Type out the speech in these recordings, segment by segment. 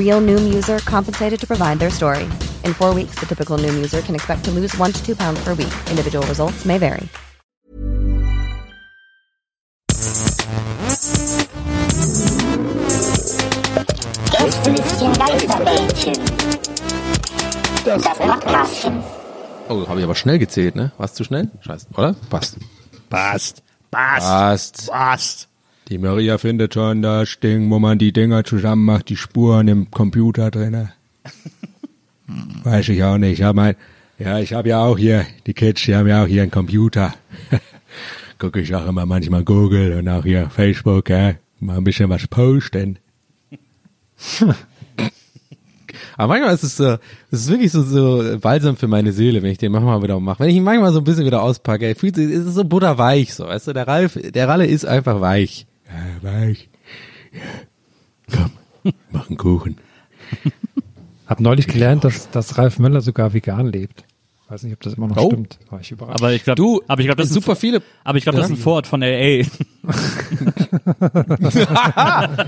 Real Noom user compensated to provide their story. In four weeks, the typical Noom user can expect to lose one to two pounds per week. Individual results may vary. Gästelistchen Geisterbällchen. Das Podcastchen. Oh, habe ich aber schnell gezählt, ne? War's zu schnell? Scheiße, oder? Passt. Passt. Passt. Passt. Passt. Die Maria findet schon das Ding, wo man die Dinger zusammen macht, die Spuren im Computer drinne. Weiß ich auch nicht. Ich hab mein, ja, ich habe ja auch hier, die Kids, die haben ja auch hier einen Computer. Gucke ich auch immer manchmal Google und auch hier Facebook, ja, mal ein bisschen was posten. Aber manchmal ist es so, es ist wirklich so, so balsam für meine Seele, wenn ich den manchmal wieder mache. Wenn ich ihn manchmal so ein bisschen wieder auspacke, ey, fühlt sich, ist es so butterweich, so, weißt du, der Ralf, der Ralle ist einfach weich. Ja, weich. Ja. Komm, mach einen Kuchen. Hab neulich gelernt, dass, dass Ralf Möller sogar vegan lebt. Weiß nicht, ob das immer noch Oh. stimmt. War ich überrascht. Aber ich glaube, Du, aber ich glaube, das ist ein super viele. Aber ich glaube, das ist ein Vorort von LA.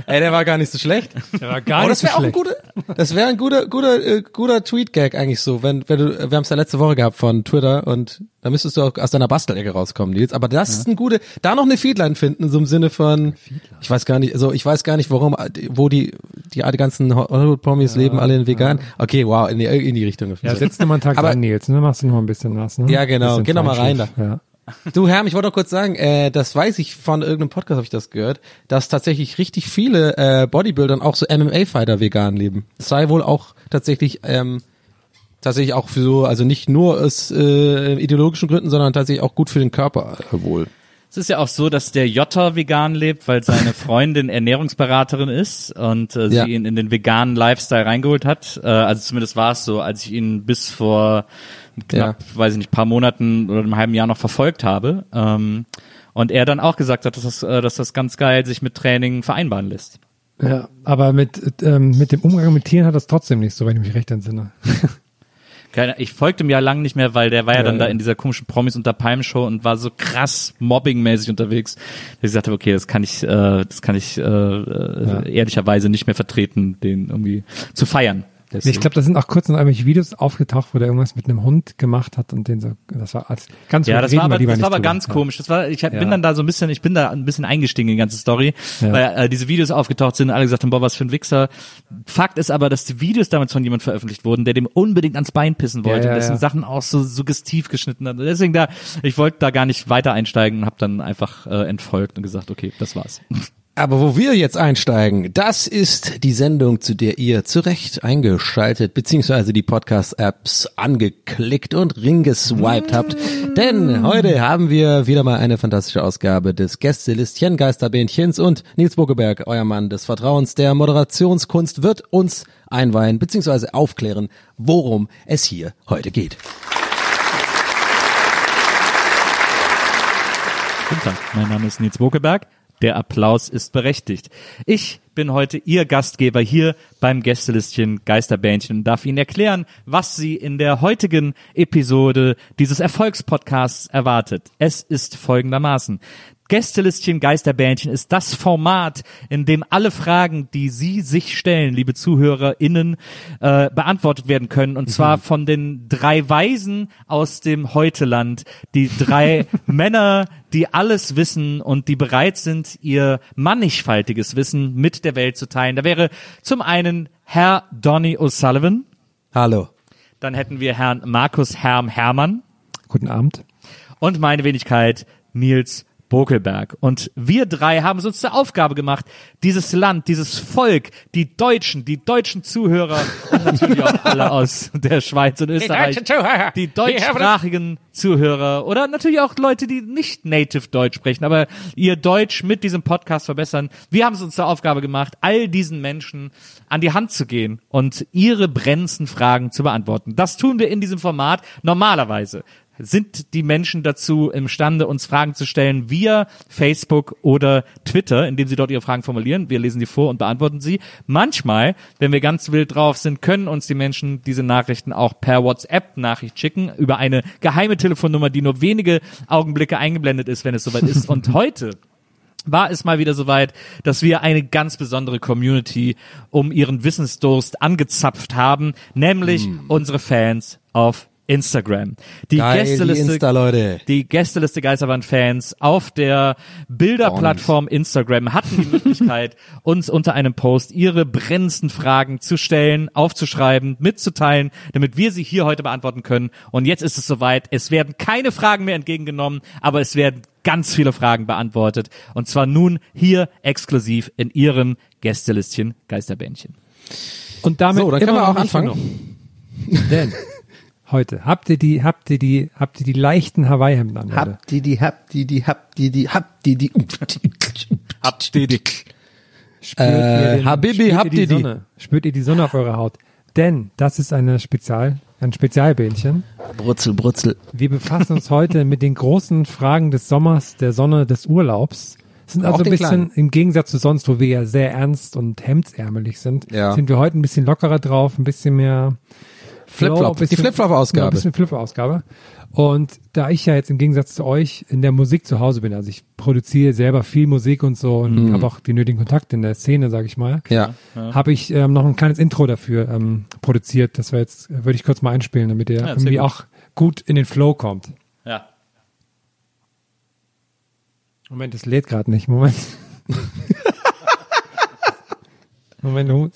Ey, der war gar nicht so schlecht. Der war gar Aber nicht das wäre so auch ein schlecht. guter, das wäre ein guter, guter, äh, guter Tweet-Gag eigentlich so, wenn, wenn du, wir haben es ja letzte Woche gehabt von Twitter und da müsstest du auch aus deiner Bastelecke rauskommen, Nils. Aber das ist ein gute, da noch eine Feedline finden, so im Sinne von, ich weiß gar nicht, also ich weiß gar nicht, warum, wo die, die, die ganzen Hollywood-Promis leben alle in vegan. Okay, wow, in die, in die Richtung. Ja, setz dir mal einen Tag Aber- rein, Nils. Ne? Machst du noch ein bisschen was. Ne? Ja, genau. Geh noch mal rein Feinschliff, Ja. Du Herm, ich wollte noch kurz sagen, äh, das weiß ich von irgendeinem Podcast, habe ich das gehört, dass tatsächlich richtig viele äh, Bodybuilder und auch so MMA-Fighter vegan leben. Das sei wohl auch tatsächlich ähm, tatsächlich auch für so, also nicht nur aus äh, ideologischen Gründen, sondern tatsächlich auch gut für den Körper äh, wohl. Es ist ja auch so, dass der Jota vegan lebt, weil seine Freundin Ernährungsberaterin ist und äh, sie Ja. ihn in den veganen Lifestyle reingeholt hat. Äh, also zumindest war es so, als ich ihn bis vor knapp, weiß ich nicht, paar Monaten oder einem halben Jahr noch verfolgt habe. Ähm, und er dann auch gesagt hat, dass das, äh, dass das ganz geil sich mit Training vereinbaren lässt. ja, aber mit, ähm, mit dem Umgang mit Tieren hat das trotzdem nicht so, wenn ich mich recht entsinne. Keine, ich folgte ihm ja lang nicht mehr, weil der war ja, Ja, dann da ja. in dieser komischen Promis unter Palm Show und war so krass mobbingmäßig unterwegs. dass Ich sagte, okay, das kann ich, äh, das kann ich äh, äh, ehrlicherweise nicht mehr vertreten, den irgendwie zu feiern. Ich glaube, da sind auch kurz noch irgendwelche Videos aufgetaucht, wo der irgendwas mit einem Hund gemacht hat und den so, das war als ganz ja, das war aber, das war aber drüber. ganz komisch. Das war, ich Ja. bin dann da so ein bisschen, ich bin da ein bisschen eingestiegen in die ganze Story, Ja. weil äh, diese Videos aufgetaucht sind alle gesagt haben, boah, was für ein Wichser. Fakt ist aber, dass die Videos damals von jemand veröffentlicht wurden, der dem unbedingt ans Bein pissen wollte, Ja, ja, dessen. Sachen auch so suggestiv geschnitten hat. Deswegen da, ich wollte da gar nicht weiter einsteigen und habe dann einfach äh, entfolgt und gesagt, okay, das war's. Aber wo wir jetzt einsteigen, das ist die Sendung, zu der ihr zu Recht eingeschaltet beziehungsweise die Podcast-Apps angeklickt und ringeswiped habt. Denn heute haben wir wieder mal eine fantastische Ausgabe des Gästelistchen Geisterbähnchens und Nils Buckeberg, euer Mann des Vertrauens der Moderationskunst, wird uns einweihen beziehungsweise aufklären, worum es hier heute geht. Guten Tag, mein Name ist Nils Bokeberg. Der Applaus ist berechtigt. Ich bin heute Ihr Gastgeber hier beim Gästelistchen Geisterbähnchen und darf Ihnen erklären, was Sie in der heutigen Episode dieses Erfolgspodcasts erwartet. Es ist folgendermaßen. Gästelistchen Geisterbähnchen ist das Format, in dem alle Fragen, die Sie sich stellen, liebe ZuhörerInnen, äh, beantwortet werden können. Und zwar von den drei Weisen aus dem Heuteland. Die drei Männer, die alles wissen und die bereit sind, ihr mannigfaltiges Wissen mit der Welt zu teilen. Da wäre zum einen Herr Donny O'Sullivan, Hallo. dann hätten wir Herrn Markus Herm Hermann Guten Abend. und meine Wenigkeit Nils Bokelberg. Und wir drei haben es uns zur Aufgabe gemacht, dieses Land, dieses Volk, die Deutschen, die deutschen Zuhörer und natürlich auch alle aus der Schweiz und Österreich, deutschen Zuhörer. die deutschsprachigen Zuhörer oder natürlich auch Leute, die nicht native Deutsch sprechen, aber ihr Deutsch mit diesem Podcast verbessern. Wir haben es uns zur Aufgabe gemacht, all diesen Menschen an die Hand zu gehen und ihre brennendsten Fragen zu beantworten. Das tun wir in diesem Format normalerweise sind die Menschen dazu imstande, uns Fragen zu stellen via Facebook oder Twitter, indem sie dort ihre Fragen formulieren. Wir lesen die vor und beantworten sie. Manchmal, wenn wir ganz wild drauf sind, können uns die Menschen diese Nachrichten auch per WhatsApp-Nachricht schicken über eine geheime Telefonnummer, die nur wenige Augenblicke eingeblendet ist, wenn es soweit ist. Und heute war es mal wieder soweit, dass wir eine ganz besondere Community um ihren Wissensdurst angezapft haben, nämlich unsere Fans auf Instagram. Die Geil, die Gästeliste, Insta-Leute. die Gästeliste Geisterbahn-Fans auf der Bilderplattform Instagram hatten die Möglichkeit, uns unter einem Post ihre brennendsten Fragen zu stellen, aufzuschreiben, mitzuteilen, damit wir sie hier heute beantworten können. Und jetzt ist es soweit. Es werden keine Fragen mehr entgegengenommen, aber es werden ganz viele Fragen beantwortet. Und zwar nun hier exklusiv in ihrem Gästelistchen Geisterbändchen. Und damit So, dann können wir auch anfangen. Denn heute habt ihr die, habt ihr die, habt ihr die leichten Hawaii-Hemden an? Habt die, die, habt die, die, habt die, die, habt die, die. Habt ihr die? Spürt Äh, ihr Habibi, spürt ihr habt die ihr die? Sonne? Spürt ihr die Sonne auf eurer Haut? Denn das ist eine Spezial, ein Spezialbähnchen. Brutzel, Brutzel. Wir befassen uns heute mit den großen Fragen des Sommers, der Sonne, des Urlaubs. Sind also ein bisschen kleinen. im Gegensatz zu sonst, wo wir ja sehr ernst und hemdsärmelig sind, Ja. sind wir heute ein bisschen lockerer drauf, ein bisschen mehr Flip-Flop. ein bisschen- Die Flip-Flop-Ausgabe. Ein bisschen Flip-Flop-Ausgabe. Und da ich ja jetzt im Gegensatz zu euch in der Musik zu Hause bin, also ich produziere selber viel Musik und so und Mhm. habe auch die nötigen Kontakte in der Szene, sage ich mal, Ja. habe ich ähm, noch ein kleines Intro dafür ähm, produziert. Das jetzt, würde ich kurz mal einspielen, damit ihr sehr irgendwie gut. auch gut in den Flow kommt. Ja. Moment, es lädt gerade nicht. Moment. Moment, Moment.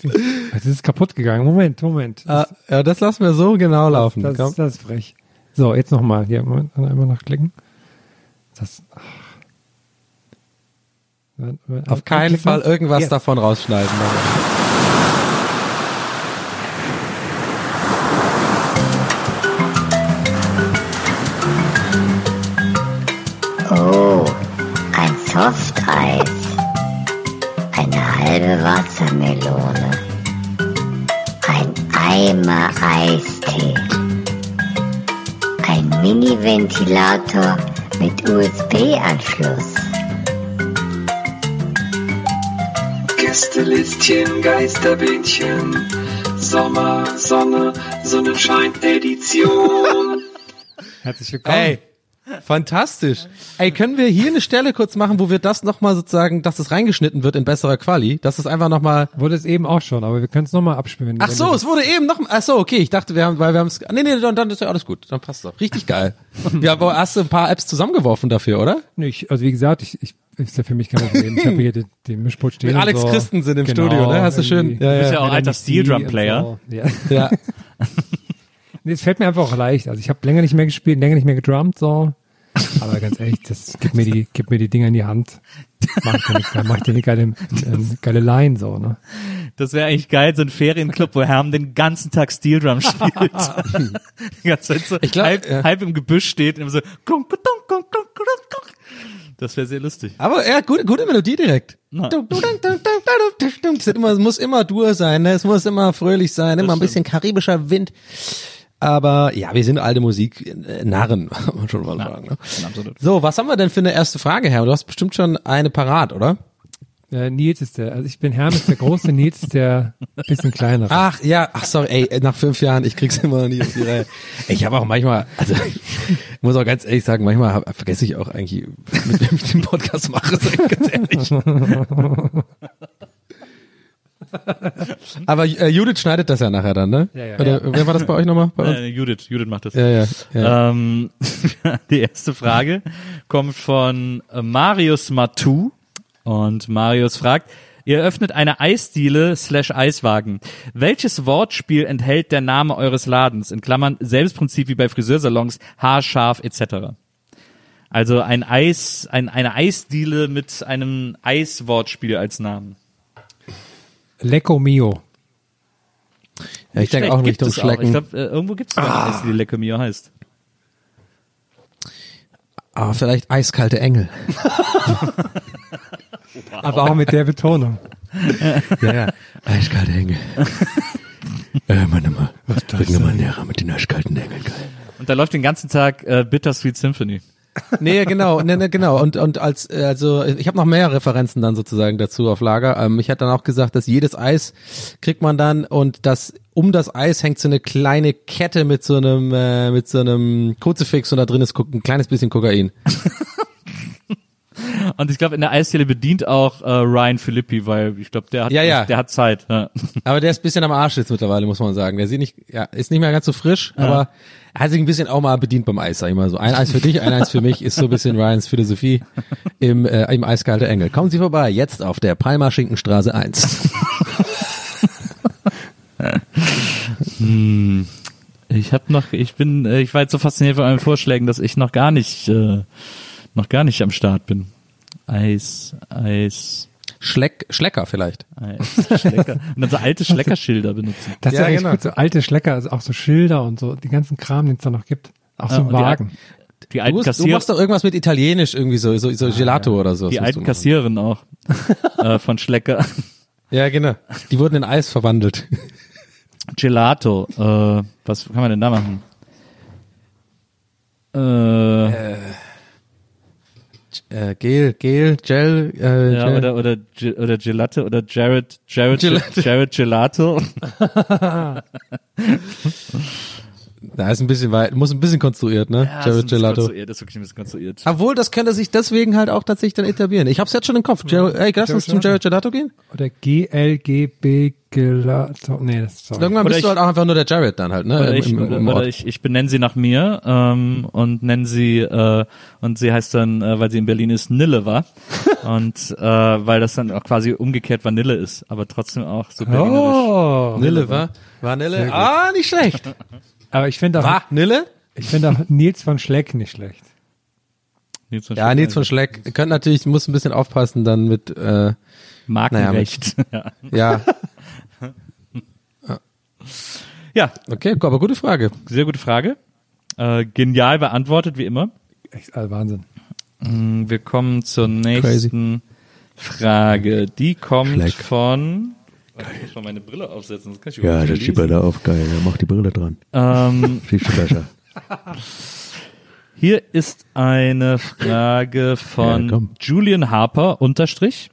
es ist kaputt gegangen. Moment, Moment. Ah, ja, das lassen wir so genau laufen. das, ist, das ist frech. So, jetzt nochmal. Hier, Moment, dann einmal nachklicken. Das. ach. Auf keinen Fall irgendwas Yes. davon rausschneiden. Oh, ein Softeis. Wassermelone. Ein Eimer Eistee. Ein Mini-Ventilator mit USB-Anschluss. Gästelistchen, Geisterbändchen, Sommer, Sonne, Sonnenschein, Edition. Herzlich willkommen. Ey, fantastisch. Ey, können wir hier eine Stelle kurz machen, wo wir das nochmal sozusagen, dass es reingeschnitten wird in besserer Quali? Dass es einfach nochmal. Wurde es eben auch schon, aber wir können es nochmal abspielen. Ach so, es wurde eben noch. Ach so, okay. Ich dachte, wir haben, weil wir haben es. Nee, nee, dann, dann ist ja alles gut. Dann passt doch. Richtig geil. Ja, aber hast du ein paar Apps zusammengeworfen dafür, oder? Nicht, also wie gesagt, ich, ich ist ja für mich kein Problem. Ich habe hier den, den Mischpult stehen. Mit Alex so. Christensen im Genau, Studio, ne? Hast du schön. irgendwie. Ja, Du bist ja ja. auch alter Steel Drum Player. So. Ja. ja. Nee, es fällt mir einfach auch leicht. Also ich habe länger nicht mehr gespielt, länger nicht mehr gedrummt, so. Aber ganz ehrlich, das gib mir die, gib mir die Dinger in die Hand. Mach dir eine, eine geile, ähm, geile Line, so, ne? Das wäre eigentlich geil, so ein Ferienclub, wo Herm den ganzen Tag Steel Drum spielt. Die ganze Zeit so Ich glaub, halb, ja. halb im Gebüsch steht und immer so. Das wäre sehr lustig. Aber ja, gute, gute Melodie direkt. Immer- es muss immer dur sein, ne? es muss immer fröhlich sein, immer ein bisschen karibischer Wind. Aber ja, wir sind alte Musik äh, Narren, kann man schon mal sagen. Ne? Absolut. So, was haben wir denn für eine erste Frage, Herr? Du hast bestimmt schon eine parat, oder? Äh, Nils ist der, also ich bin Hermes der Große, Nils ist der bisschen kleinere. Ach ja, ach sorry, ey, nach fünf Jahren, ich krieg's immer noch nie auf die Reihe. Ich habe auch manchmal, also ich muss auch ganz ehrlich sagen, manchmal hab, vergesse ich auch eigentlich, mit wem ich den Podcast mache, sag ich ganz ehrlich. Aber äh, Judith schneidet das ja nachher dann, ne? Ja, ja. Oder wer war das bei euch nochmal? Bei uns? Äh, Judith, Judith macht das. Ja, ja, ja. Ähm, die erste Frage kommt von äh, Marius Matu und Marius fragt, ihr öffnet eine Eisdiele slash Eiswagen. Welches Wortspiel enthält der Name eures Ladens? In Klammern, selbes Prinzip wie bei Friseursalons, haarscharf etc. Also ein Eis, ein, eine Eisdiele mit einem Eiswortspiel als Namen. Lecco Mio. Ja, ich denke auch in gibt Richtung es auch. Ich Schlecken. glaube, äh, irgendwo gibt es ah. eine Eisdiele, die Lecco Mio heißt. Ah, vielleicht eiskalte Engel. Aber auch mit der Betonung. ja, ja. Eiskalte Engel. äh, meine mal. Bring mal näher mit den eiskalten Engeln, geil. Und da läuft den ganzen Tag äh, Bittersweet Symphony. Nee, genau, nee, nee, genau. Und und als also ich habe noch mehr Referenzen dann sozusagen dazu auf Lager. Ähm, ich hatte dann auch gesagt, dass jedes Eis kriegt man dann und das um das Eis hängt so eine kleine Kette mit so einem äh, mit so einem Kruzifix und da drin ist ein kleines bisschen Kokain. Und ich glaube, in der Eisdiele bedient auch äh, Ryan Philippi, weil ich glaube, der hat Ja, ja. der hat Zeit. Ja. Aber der ist ein bisschen am Arsch jetzt mittlerweile, muss man sagen. Der sieht nicht, ja, ist nicht mehr ganz so frisch, aber er hat sich ein bisschen auch mal bedient beim Eis, sag ich mal so. Ein Eis für dich, ein Eis für mich, ist so ein bisschen Ryans Philosophie im, äh, im Eiskalte Engel. Kommen Sie vorbei, jetzt auf der Palmer Schinkenstraße 1. Ich habe noch, ich bin, äh, ich war jetzt so fasziniert von euren Vorschlägen, dass ich noch gar nicht, äh, noch gar nicht am Start bin. Eis, Eis, Schleck, Schlecker vielleicht. Eis, Schlecker. Und dann so alte Schleckerschilder benutzen. Das ist Ja, ja, genau. gut, so alte Schlecker, also auch so Schilder und so, die ganzen Kram, den es da noch gibt. Auch so Ja, ein die Wagen. Die Du, alten musst, du machst doch irgendwas mit Italienisch irgendwie so, so, so Gelato oder so. die alten du machen. Kassiererinnen auch äh, von Schlecker. Ja, genau. Die wurden in Eis verwandelt. Gelato, äh, was kann man denn da machen? Äh, Äh, Gel, Gel, Gel, äh, ja, Gel. oder oder oder Gelato oder Jared Jared Gelato. Jared Gelato. Da ist ein bisschen weit, muss ein bisschen konstruiert, ne? Ja, ist Jared bisschen Gelato. konstruiert, Das ist wirklich ein bisschen konstruiert. Obwohl, das könnte sich deswegen halt auch tatsächlich dann etablieren. Ich hab's jetzt schon im Kopf. Jared, ey, lass uns zum Jared Gelato gehen? Oder GLGB Gelato. Nee, das ist sorry. Irgendwann Oder bist du ich- halt auch einfach nur der Jared dann halt, ne? Oder Im- ich, im- im oder ich, ich benenne sie nach mir ähm, und nenne sie äh, und sie heißt dann, äh, weil sie in Berlin ist, Nille war und äh, weil das dann auch quasi umgekehrt Vanille ist, aber trotzdem auch so berlinerisch. Oh. Nille, war? War Nille? Ah, nicht schlecht. Aber ich finde auch, War Nille? ich finde auch Nils von Schleck nicht schlecht. Nils von Ja, Schleck- Nils von Schleck. Ihr könnt natürlich, muss ein bisschen aufpassen dann mit, äh, Markenrecht. ja. ja. ja, Okay, aber gute Frage. sehr gute Frage. Äh, genial beantwortet, wie immer. Echt, also Wahnsinn. Mm, Wir kommen zur nächsten Frage. Die kommt Schleck. von. Warte, Ich muss mal meine Brille aufsetzen, das kann ich überhaupt nicht lesen. auf, geil. Mach die Brille dran. Ähm, du besser. Hier ist eine Frage Ja, von komm. Julian Harper unterstrich.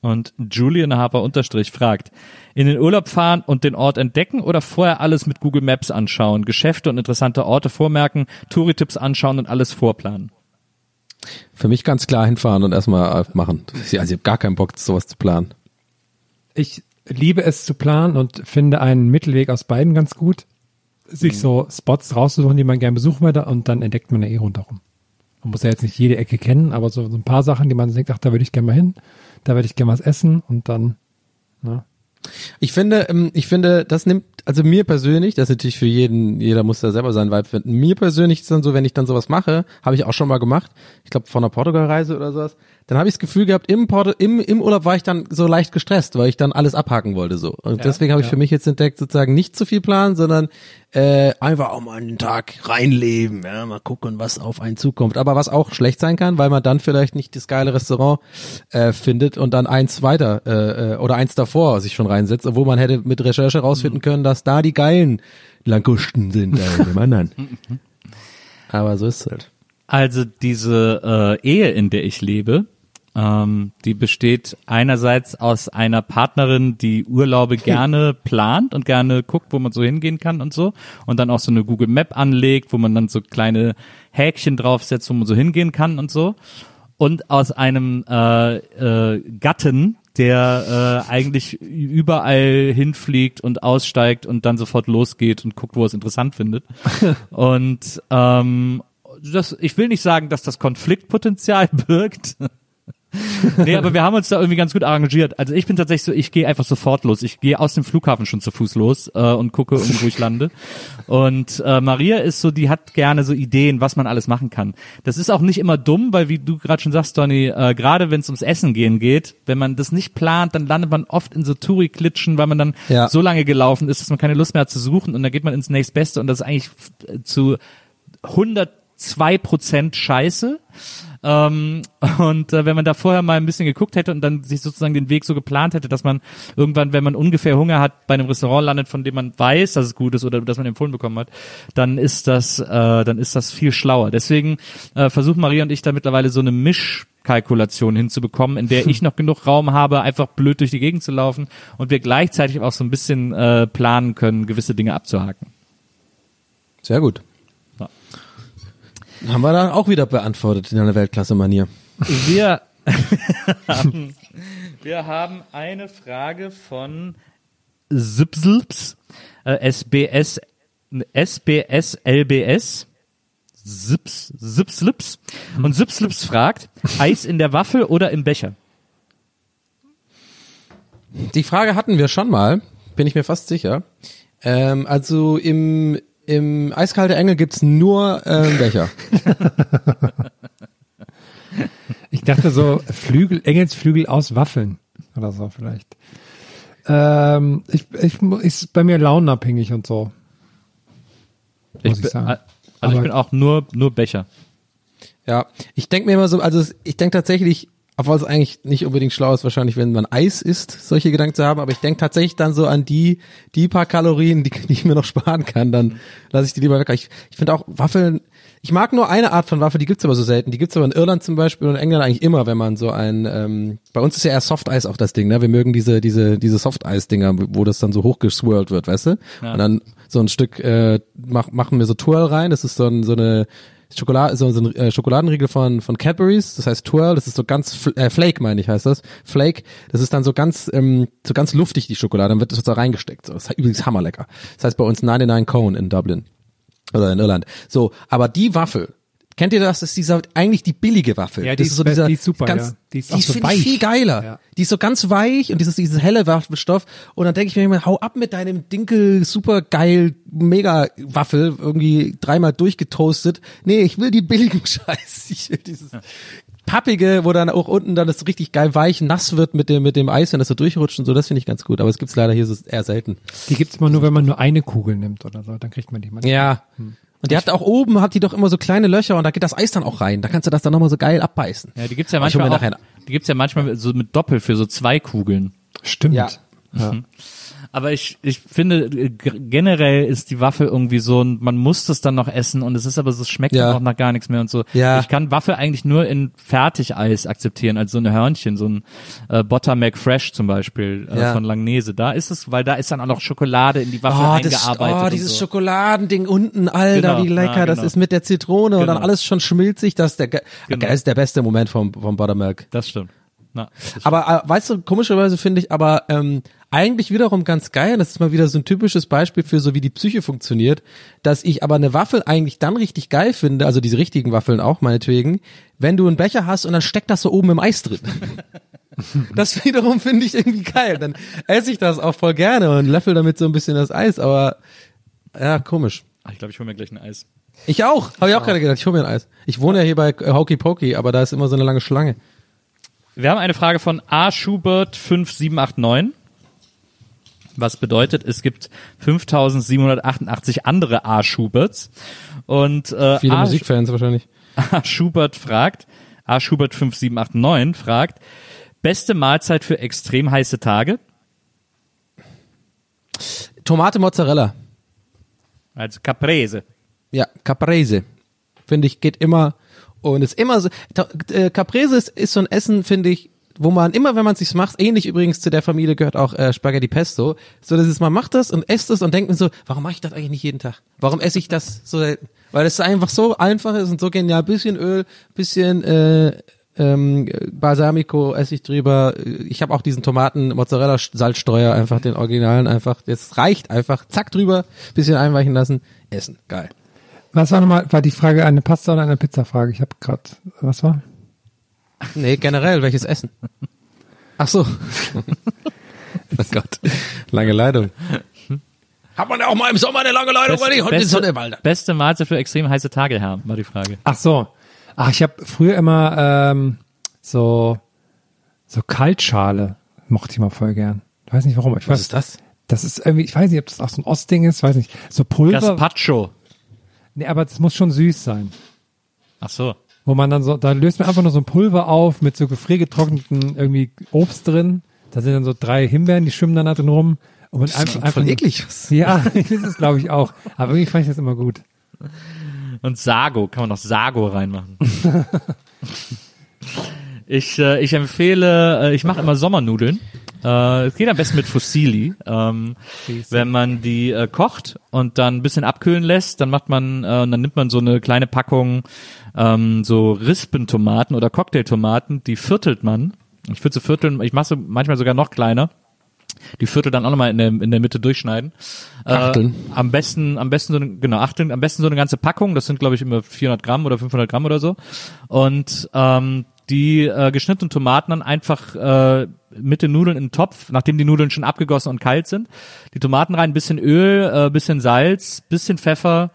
Und Julian Harper unterstrich fragt, in den Urlaub fahren und den Ort entdecken oder vorher alles mit Google Maps anschauen, Geschäfte und interessante Orte vormerken, Touri-Tipps anschauen und alles vorplanen? Für mich ganz klar hinfahren und erstmal äh, machen. Also ich habe gar keinen Bock, sowas zu planen. Ich liebe es zu planen und finde einen Mittelweg aus beiden ganz gut. Sich so Spots rauszusuchen, die man gerne besuchen würde und dann entdeckt man ja eh rundherum. Man muss ja jetzt nicht jede Ecke kennen, aber so, so ein paar Sachen, die man denkt, ach, da würde ich gerne mal hin, da würde ich gerne was essen und dann, ne? Ich finde, ähm, ich finde, das nimmt, also mir persönlich, das ist natürlich für jeden, jeder muss da selber seinen Vibe finden. Mir persönlich ist dann so, wenn ich dann sowas mache, habe ich auch schon mal gemacht, ich glaube von einer Portugal-Reise oder sowas, dann habe ich das Gefühl gehabt, im, Porto, im, im Urlaub war ich dann so leicht gestresst, weil ich dann alles abhaken wollte so. Und deswegen habe ich für mich jetzt entdeckt, sozusagen nicht zu viel planen, sondern äh, einfach auch mal einen Tag reinleben, ja, mal gucken, was auf einen zukommt. Aber was auch schlecht sein kann, weil man dann vielleicht nicht das geile Restaurant äh, findet und dann eins weiter äh, äh, oder eins davor sich schon reinsetzt, obwohl man hätte mit Recherche rausfinden können, dass da die geilen Langusten sind, in dem anderen. Aber so ist es halt. Also diese äh, Ehe, in der ich lebe, ähm, die besteht einerseits aus einer Partnerin, die Urlaube gerne plant und gerne guckt, wo man so hingehen kann und so, und dann auch so eine Google Map anlegt, wo man dann so kleine Häkchen draufsetzt, wo man so hingehen kann und so. Und aus einem äh, äh, Gatten, der äh, eigentlich überall hinfliegt und aussteigt und dann sofort losgeht und guckt, wo er es interessant findet. und ähm, das, ich will nicht sagen, dass das Konfliktpotenzial birgt, nee, aber wir haben uns da irgendwie ganz gut arrangiert. Also ich bin tatsächlich so, ich gehe einfach sofort los. Ich gehe aus dem Flughafen schon zu Fuß los äh, und gucke wo ich lande. Und äh, Maria ist so, die hat gerne so Ideen, was man alles machen kann. Das ist auch nicht immer dumm, weil wie du gerade schon sagst, Donny, äh, gerade wenn es ums Essen gehen geht, wenn man das nicht plant, dann landet man oft in so Touri-Klitschen, weil man dann Ja. so lange gelaufen ist, dass man keine Lust mehr hat zu suchen und dann geht man ins nächstbeste und das ist eigentlich f- zu 102 Prozent Scheiße. Ähm, und äh, wenn man da vorher mal ein bisschen geguckt hätte und dann sich sozusagen den Weg so geplant hätte, dass man irgendwann, wenn man ungefähr Hunger hat, bei einem Restaurant landet, von dem man weiß, dass es gut ist oder dass man empfohlen bekommen hat, dann ist das, äh, dann ist das viel schlauer. Deswegen äh, versuchen Maria und ich da mittlerweile so eine Mischkalkulation hinzubekommen, in der ich noch genug Raum habe, einfach blöd durch die Gegend zu laufen und wir gleichzeitig auch so ein bisschen äh, planen können, gewisse Dinge abzuhaken. Sehr gut. Haben wir dann auch wieder beantwortet in einer Weltklasse-Manier. Wir haben, wir haben eine Frage von Sipslps, äh, SBS, SBS, LBS. Sips, Sipslips. Und Sipslips fragt, Eis in der Waffel oder im Becher? Die Frage hatten wir schon mal, bin ich mir fast sicher. Ähm, also im, im Eiskalte Engel gibt's nur ähm, Becher. Ich dachte so Flügel, Engelsflügel aus Waffeln oder so vielleicht. Ähm, ich, ich, ist bei mir launenabhängig und so. Muss ich bin- sagen. Also Aber- ich bin auch nur, nur Becher. Ja, ich denke mir immer so, also ich denke tatsächlich, obwohl es eigentlich nicht unbedingt schlau ist, wahrscheinlich, wenn man Eis isst, solche Gedanken zu haben, aber ich denke tatsächlich dann so an die, die paar Kalorien, die, die ich mir noch sparen kann, dann lasse ich die lieber weg. Ich, ich finde auch Waffeln, ich mag nur eine Art von Waffel, die gibt's aber so selten. Die gibt's aber in Irland zum Beispiel und in England eigentlich immer, wenn man so ein, ähm, bei uns ist ja eher Soft Eis auch das Ding, ne? Wir mögen diese, diese, diese Soft Eis Dinger, wo das dann so hochgeswirlt wird, weißt du? Und dann so ein Stück, äh, mach, machen wir so Twirl rein, das ist so, ein, so eine, Schokolade, so, so ein äh, Schokoladenriegel von von Cadbury's, das heißt Twirl, das ist so ganz fl äh, Flake meine ich heißt das. Flake, das ist dann so ganz ähm, so ganz luftig die Schokolade, dann wird das so reingesteckt. So, das ist übrigens hammerlecker. Das heißt bei uns 99 Cone in Dublin oder in Irland. So, aber die Waffel Kennt ihr das? Das ist dieser eigentlich die billige Waffel. Ja, die das ist so dieser, die ist super, ganz, ja. Die ist die auch so weich. viel geiler. Ja. Die ist so ganz weich und dieses dieses helle Waffelstoff und dann denke ich mir immer, hau ab mit deinem Dinkel super geil mega Waffel irgendwie dreimal durchgetoastet. Nee, ich will die billigen Scheiß. Ich will dieses pappige, wo dann auch unten dann das richtig geil weich nass wird mit dem mit dem Eis, wenn das so durchrutscht und so, das finde ich ganz gut, aber es gibt's leider hier so eher selten. Die gibt's immer nur, wenn man nur eine Kugel nimmt oder so. Dann kriegt man die mal. Ja. Und die hat auch oben, hat die doch immer so kleine Löcher und da geht das Eis dann auch rein. Da kannst du das dann nochmal so geil abbeißen. Ja, die gibt's ja Aber ich hol manchmal mir auch, nachher- die gibt's ja manchmal so mit Doppel für so zwei Kugeln. Stimmt. Ja. Ja. Aber ich, ich finde, äh, generell ist die Waffel irgendwie so, ein- man muss das dann noch essen und es ist aber so, es schmeckt Ja. dann auch nach gar nichts mehr und so. Ja. Ich kann Waffel eigentlich nur in Fertigeis akzeptieren, als so eine Hörnchen, so ein äh, Buttermilk Fresh zum Beispiel äh, Ja. von Langnese. Da ist es, weil da ist dann auch noch Schokolade in die Waffel Oh, das, eingearbeitet. oh, und dieses so. Schokoladending unten, Alter, Genau, wie lecker ja, das genau. ist mit der Zitrone und dann Genau. alles schon schmilzig. Das ist der, ge- Genau. das ist der beste Moment vom, vom Buttermilk. Das stimmt. Na. Aber äh, weißt du, komischerweise finde ich aber ähm, eigentlich wiederum ganz geil, das ist mal wieder so ein typisches Beispiel für so wie die Psyche funktioniert, dass ich aber eine Waffel eigentlich dann richtig geil finde, also diese richtigen Waffeln auch meinetwegen, wenn du einen Becher hast und dann steckt das so oben im Eis drin. das wiederum finde ich irgendwie geil. Dann esse ich das auch voll gerne und löffel damit so ein bisschen das Eis, aber ja, komisch. Ach, ich glaube, ich hole mir gleich ein Eis. Ich auch, habe ich auch gerade gedacht, ich hole mir ein Eis. Ich wohne ja hier bei Hokey Pokey, aber da ist immer so eine lange Schlange. Wir haben eine Frage von A. Schubert 5789. Was bedeutet, es gibt 5788 andere A. Schuberts. Und äh, Viele A. Musikfans wahrscheinlich. A. Schubert fragt, A. Schubert 5789 fragt, beste Mahlzeit für extrem heiße Tage? Tomate Mozzarella. Also Caprese. Ja, Caprese. Finde ich, geht immer und ist immer so. Äh, Caprese ist, ist so ein Essen, finde ich, wo man immer, wenn man sich's macht, ähnlich übrigens zu der Familie gehört auch äh, Spaghetti Pesto, so dass es man macht das und esst es und denkt mir so, warum mache ich das eigentlich nicht jeden Tag? Warum esse ich das so selten? Weil es einfach so einfach ist und so genial. Bisschen Öl, bisschen äh, ähm, Balsamico esse ich drüber. Ich habe auch diesen Tomaten Mozzarella Salzstreuer einfach den Originalen einfach. Das reicht einfach. Zack drüber, bisschen einweichen lassen, essen. Geil. Was war nochmal, war die Frage eine Pasta oder eine Pizza-Frage? Ich habe gerade, was war? Nee, generell, welches Essen? Ach so. oh Gott. Lange Leitung. Hat man ja auch mal im Sommer eine lange Leitung, weil ich heute die Sonne beste, bald. beste Mahlzeit für extrem heiße Tage, Herr, war die Frage. Ach so. Ach, ich habe früher immer ähm, so so Kaltschale mochte ich mal voll gern. Ich weiß nicht warum. Ich Was weiß, ist das? Das ist irgendwie, ich weiß nicht, ob das auch so ein Ostding ist, weiß nicht. So Pulver. Gazpacho. Nee, aber das muss schon süß sein. Ach so. Wo man dann so, da löst man einfach nur so ein Pulver auf mit so gefriergetrockneten irgendwie Obst drin. Da sind dann so drei Himbeeren, die schwimmen dann da drin rum. Und man einfach, einfach Voll eklig. Ja, das ist glaube ich auch. Aber irgendwie fand ich das immer gut. Und Sago, kann man noch Sago reinmachen. ich, äh, ich empfehle, äh, ich mache immer Sommernudeln. Äh, Es geht am besten mit Fusilli. Ähm, wenn man die äh, kocht und dann ein bisschen abkühlen lässt, dann macht man, äh, und dann nimmt man so eine kleine Packung ähm, so Rispentomaten oder Cocktailtomaten, die viertelt man. Ich würde sie vierteln, ich mache sie manchmal sogar noch kleiner. Die Viertel dann auch nochmal in der, in der Mitte durchschneiden. Achteln. Äh, am besten, am besten so eine, genau, achteln, am besten so eine ganze Packung. Das sind, glaube ich, immer 400 Gramm oder 500 Gramm oder so. Und ähm, die äh, geschnittenen Tomaten dann einfach äh, mit den Nudeln in den Topf, nachdem die Nudeln schon abgegossen und kalt sind. Die Tomaten rein, bisschen Öl, äh, bisschen Salz, bisschen Pfeffer,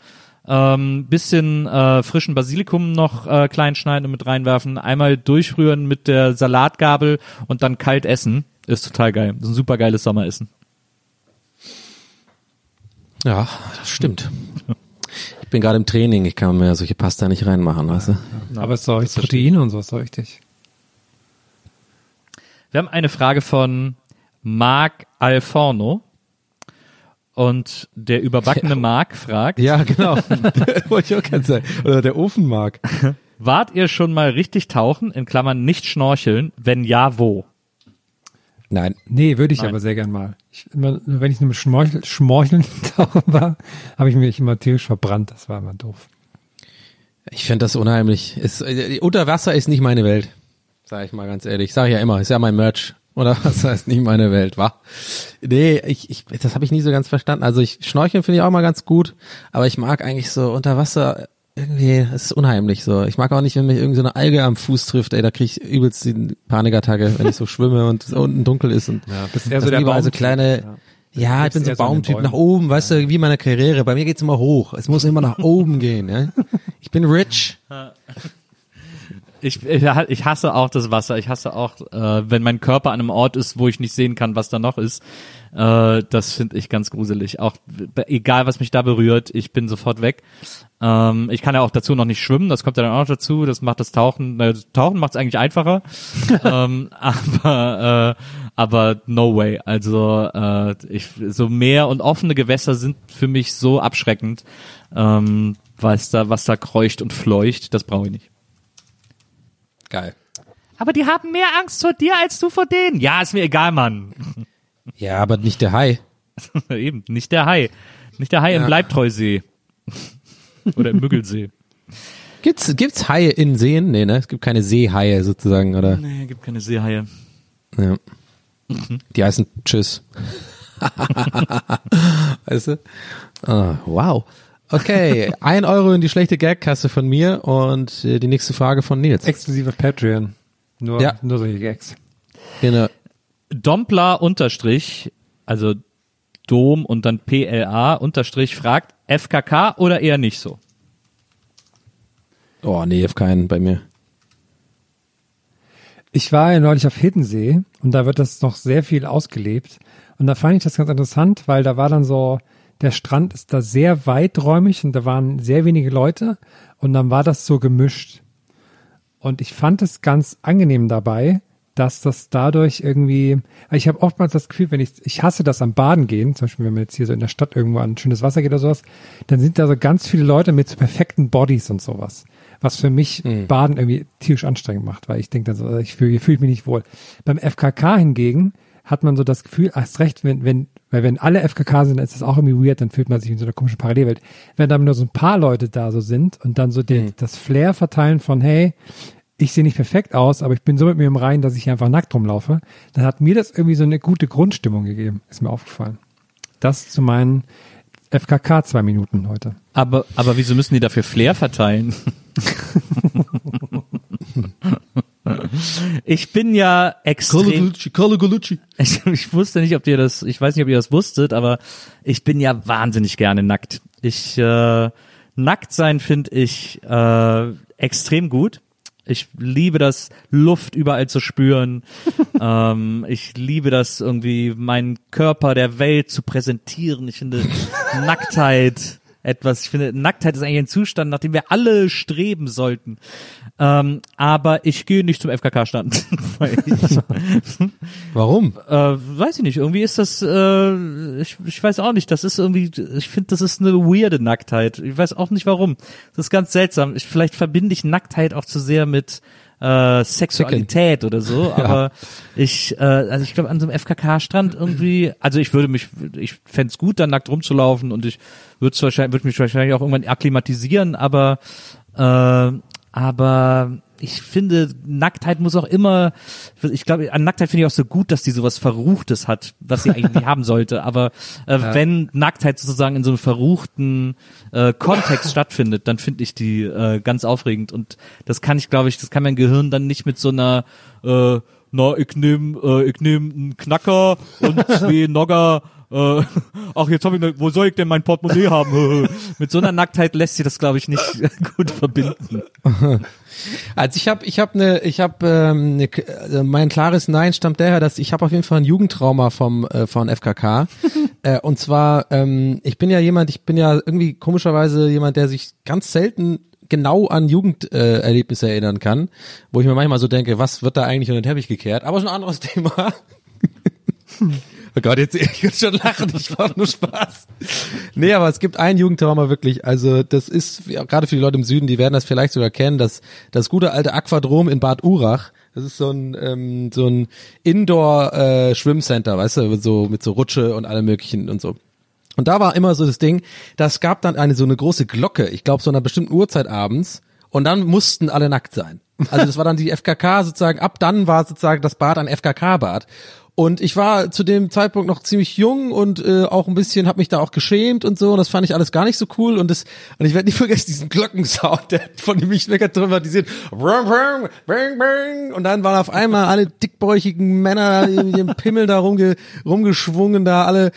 ähm, bisschen äh, frischen Basilikum noch äh, klein schneiden und mit reinwerfen, einmal durchrühren mit der Salatgabel und dann kalt essen. Ist total geil. Das ist ein super geiles Sommeressen. Ja, das stimmt. Ich bin gerade im Training, ich kann mir solche Pasta nicht reinmachen, weißt du? Aber es ist doch Proteine und so, ist doch richtig. Wir haben eine Frage von Marc Alforno. Und der überbackene Marc fragt, Ja, genau. Wollte ich auch ganz sagen. Oder der Ofenmark. wart ihr schon mal richtig tauchen, in Klammern nicht schnorcheln? Wenn ja, wo? Nein. Nee, würde ich Nein. aber sehr gern mal. Ich, immer, wenn ich nur mit Schmorchel, Schmorcheln tauchen war, habe ich mich immer tierisch verbrannt. Das war immer doof. Ich finde das unheimlich. Ist, äh, unter Wasser ist nicht meine Welt. Sag ich mal ganz ehrlich. Sag ich ja immer, ist ja mein Merch. Oder was heißt nicht meine Welt, wa? Nee, ich, ich, das habe ich nie so ganz verstanden. Also ich schnorcheln finde ich auch mal ganz gut, aber ich mag eigentlich so unter Wasser irgendwie, es ist unheimlich so. Ich mag auch nicht, wenn mich irgendeine so eine Alge am Fuß trifft, ey, da krieg ich übelst die Panikattacke, wenn ich so schwimme und es unten dunkel ist und Ja, bist eher das so der überall so Baumtyp, kleine, ja. ja, ich bin so so Baumtyp Bäumen. nach oben, weißt du, wie meine Karriere. Bei mir geht's immer hoch. Es muss immer nach oben gehen, ja. Ich bin rich. Ich, ich ich hasse auch das Wasser. Ich hasse auch, äh, wenn mein Körper an einem Ort ist, wo ich nicht sehen kann, was da noch ist. Äh, das finde ich ganz gruselig. Auch egal, was mich da berührt, ich bin sofort weg. Ähm, ich kann ja auch dazu noch nicht schwimmen. Das kommt ja dann auch noch dazu. Das macht das Tauchen. Na, das Tauchen macht es eigentlich einfacher. ähm, aber äh, aber no way. Also äh, ich, so Meer und offene Gewässer sind für mich so abschreckend, ähm, was da was da kreucht und fleucht. Das brauche ich nicht. Geil. Aber die haben mehr Angst vor dir als du vor denen. Ja, ist mir egal, Mann. Ja, aber nicht der Hai. Eben, nicht der Hai. Nicht der Hai im Ja. Bleibtreusee. Oder im Müggelsee. Gibt's, gibt's Haie in Seen? Nee, ne? Es gibt keine Seehaie sozusagen, oder? Nee, gibt keine Seehaie. Ja. Die heißen Tschüss. weißt du? Ah, wow. Okay, ein Euro in die schlechte Gagkasse von mir und äh, die nächste Frage von Nils. Exklusive Patreon. Nur, Ja. nur solche Gags. Genau. Dompler unterstrich, also Dom und dann PLA unterstrich fragt, FKK oder eher nicht so? Oh, nee, auf keinen bei mir. Ich war ja neulich auf Hiddensee und da wird das noch sehr viel ausgelebt. Und da fand ich das ganz interessant, weil da war dann so, der Strand ist da sehr weiträumig und da waren sehr wenige Leute und dann war das so gemischt. Und ich fand es ganz angenehm dabei, dass das dadurch irgendwie, ich habe oftmals das Gefühl, wenn ich, ich hasse das am Baden gehen, zum Beispiel wenn man jetzt hier so in der Stadt irgendwo an schönes Wasser geht oder sowas, dann sind da so ganz viele Leute mit so perfekten Bodies und sowas. Was für mich Baden irgendwie tierisch anstrengend macht, weil ich denke dann so, ich fühle fühl mich nicht wohl. Beim FKK hingegen hat man so das Gefühl, erst recht, wenn, wenn, weil wenn alle FKK sind, dann ist das auch irgendwie weird, dann fühlt man sich in so einer komischen Parallelwelt. Wenn dann nur so ein paar Leute da so sind und dann so den, das Flair verteilen von, hey, ich sehe nicht perfekt aus, aber ich bin so mit mir im Reinen, dass ich hier einfach nackt rumlaufe, dann hat mir das irgendwie so eine gute Grundstimmung gegeben, ist mir aufgefallen. Das zu meinen FKK zwei Minuten heute. Aber, aber wieso müssen die dafür Flair verteilen? Ich bin ja extrem. Carlo Golucci. Ich, ich wusste nicht, ob ihr das, ich weiß nicht, ob ihr das wusstet, aber ich bin ja wahnsinnig gerne nackt. Ich äh, nackt sein finde ich äh, extrem gut. Ich liebe das, Luft überall zu spüren. ähm, ich liebe das, irgendwie meinen Körper der Welt zu präsentieren. Ich finde Nacktheit etwas, ich finde, Nacktheit ist eigentlich ein Zustand, nach dem wir alle streben sollten. Ähm, aber ich gehe nicht zum FKK-Stand. Warum? äh, weiß ich nicht, irgendwie ist das, äh, ich, ich weiß auch nicht, das ist irgendwie, ich finde, das ist eine weirde Nacktheit. Ich weiß auch nicht warum. Das ist ganz seltsam. Ich, vielleicht verbinde ich Nacktheit auch zu sehr mit äh, Sexualität oder so, aber ich, äh, also ich glaube an so einem FKK-Strand irgendwie, also ich würde mich, ich fände es gut, da nackt rumzulaufen und ich würde wahrscheinlich, würde mich wahrscheinlich auch irgendwann akklimatisieren, aber äh, aber ich finde, Nacktheit muss auch immer, ich glaube, an Nacktheit finde ich auch so gut, dass die sowas Verruchtes hat, was sie eigentlich nicht haben sollte. Aber äh, wenn Nacktheit sozusagen in so einem verruchten äh, Kontext stattfindet, dann finde ich die äh, ganz aufregend. Und das kann ich, glaube ich, das kann mein Gehirn dann nicht mit so einer äh, na, ich nehm, äh, ich nehm einen Knacker und zwei Nogger äh, ach, jetzt habe ich, ne, wo soll ich denn mein Portemonnaie haben? Mit so einer Nacktheit lässt sich das, glaube ich, nicht gut verbinden. Also ich habe, ich habe eine, ich habe ähm, ne, also mein klares Nein stammt daher, dass ich habe auf jeden Fall ein Jugendtrauma vom äh, von FKK. äh, und zwar, ähm, ich bin ja jemand, ich bin ja irgendwie komischerweise jemand, der sich ganz selten genau an Jugenderlebnisse äh, erinnern kann, wo ich mir manchmal so denke, was wird da eigentlich unter den Teppich gekehrt? Aber ist ein anderes Thema. Oh Gott, jetzt ich will schon lachen, ich mache nur Spaß. Nee, aber es gibt ein Jugendtrauma wirklich. Also das ist gerade für die Leute im Süden, die werden das vielleicht sogar kennen, das das gute alte Aquadrom in Bad Urach. Das ist so ein ähm, so ein Indoor äh, Schwimmcenter, weißt du, so mit so Rutsche und allem möglichen und so. Und da war immer so das Ding, das gab dann eine so eine große Glocke, ich glaube so einer bestimmten Uhrzeit abends und dann mussten alle nackt sein. Also das war dann die FKK sozusagen, ab dann war sozusagen das Bad ein FKK-Bad. Und ich war zu dem Zeitpunkt noch ziemlich jung und äh, auch ein bisschen, habe mich da auch geschämt und so. Und das fand ich alles gar nicht so cool. Und das und ich werde nicht vergessen diesen Glockensound, der von dem ich mega traumatisiert. Und dann waren auf einmal alle dickbäuchigen Männer mit dem Pimmel da rumge, rumgeschwungen, da alle